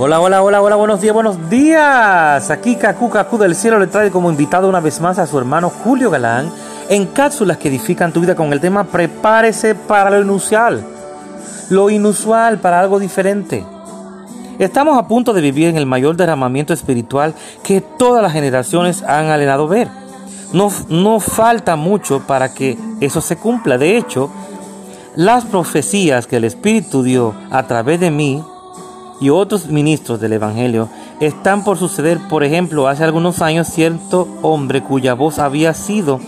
Hola, hola, hola, hola, buenos días, buenos días. Aquí Cacu Cacu del cielo le trae como invitado una vez más a su hermano Julio Galán en cápsulas que edifican tu vida con el tema Prepárese para lo inusual. Lo inusual para algo diferente. Estamos a punto de vivir en el mayor derramamiento espiritual que todas las generaciones han anhelado ver. No, no falta mucho para que eso se cumpla. De hecho, las profecías que el Espíritu dio a través de mí y otros ministros del Evangelio están por suceder. Por ejemplo, hace algunos años cierto hombre cuya voz había sido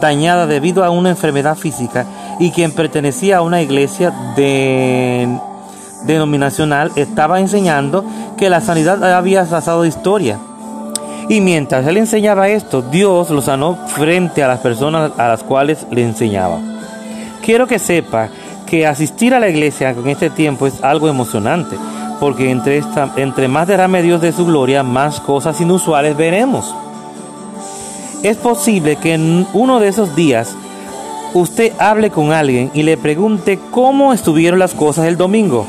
dañada debido a una enfermedad física y quien pertenecía a una iglesia denominacional estaba enseñando que la sanidad había pasado de historia. Y mientras él enseñaba esto, Dios lo sanó frente a las personas a las cuales le enseñaba. Quiero que sepa que asistir a la iglesia en este tiempo es algo emocionante porque entre, esta, entre más derrame Dios de su gloria, más cosas inusuales veremos. Es posible que en uno de esos días usted hable con alguien y le pregunte cómo estuvieron las cosas el domingo,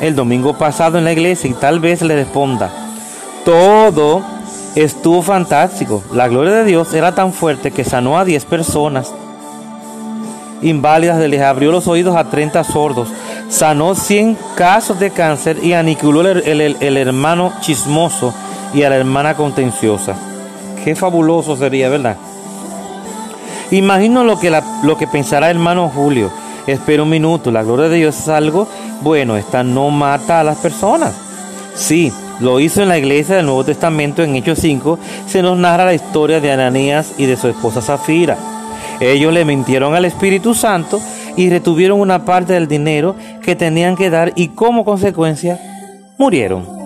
el domingo pasado en la iglesia, y tal vez le responda, todo estuvo fantástico, la gloria de Dios era tan fuerte que sanó a 10 personas. Inválidas, les abrió los oídos a 30 sordos, sanó 100 casos de cáncer y aniquiló el, hermano chismoso y a la hermana contenciosa. Qué fabuloso sería, ¿verdad? Imagino lo que, lo que pensará el hermano Julio. Espera un minuto, la gloria de Dios es algo bueno, esta no mata a las personas. Sí, lo hizo en la iglesia del Nuevo Testamento en Hechos 5, se nos narra la historia de Ananías y de su esposa Zafira. Ellos le mintieron al Espíritu Santo y retuvieron una parte del dinero que tenían que dar y como consecuencia murieron.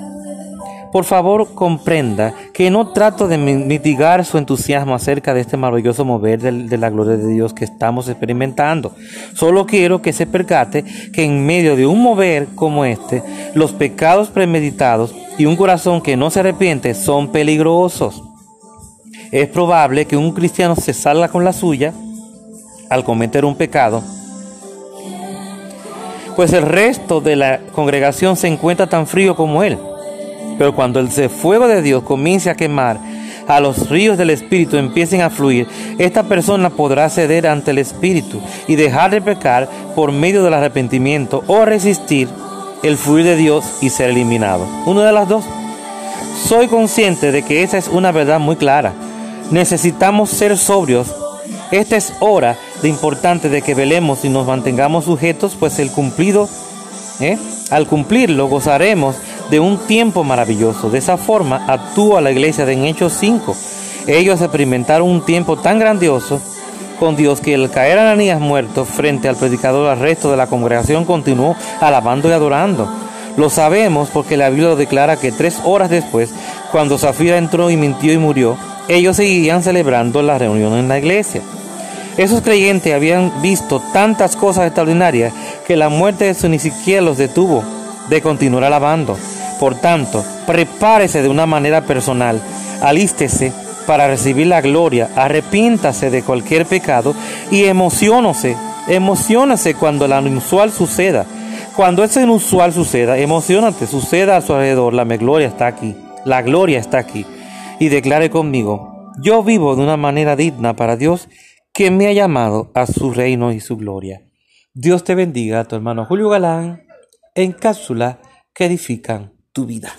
Por favor, comprenda que no trato de mitigar su entusiasmo acerca de este maravilloso mover de, la gloria de Dios que estamos experimentando. Solo quiero que se percate que en medio de un mover como este, los pecados premeditados y un corazón que no se arrepiente son peligrosos. Es probable que un cristiano se salga con la suya al cometer un pecado pues el resto de la congregación se encuentra tan frío como él. Pero cuando el fuego de Dios comience a quemar, a los ríos del Espíritu empiecen a fluir, esta persona podrá ceder ante el Espíritu y dejar de pecar por medio del arrepentimiento o resistir el fluir de Dios y ser eliminado. Una de las dos. Soy consciente de que esa es una verdad muy clara. Necesitamos ser sobrios esta es hora de importante de que velemos y nos mantengamos sujetos, pues el cumplido, ¿eh? al cumplirlo, gozaremos de un tiempo maravilloso. De esa forma actúa la iglesia de en Hechos 5. Ellos experimentaron un tiempo tan grandioso con Dios que el caer a Ananías muerto frente al predicador, al resto de la congregación continuó alabando y adorando. Lo sabemos porque la Biblia declara que tres horas después, cuando Zafira entró y mintió y murió, ellos seguían celebrando la reunión en la iglesia. Esos creyentes habían visto tantas cosas extraordinarias que la muerte de Jesús ni siquiera los detuvo de continuar alabando. Por tanto, prepárese de una manera personal, alístese para recibir la gloria, arrepiéntase de cualquier pecado y emocionose, emocionase cuando lo inusual suceda. Cuando ese inusual suceda, emocionate, suceda a su alrededor, la gloria está aquí, la gloria está aquí. Y declare conmigo, yo vivo de una manera digna para Dios que me ha llamado a su reino y su gloria. Dios te bendiga, tu hermano Julio Galán, en cápsula que edifican tu vida.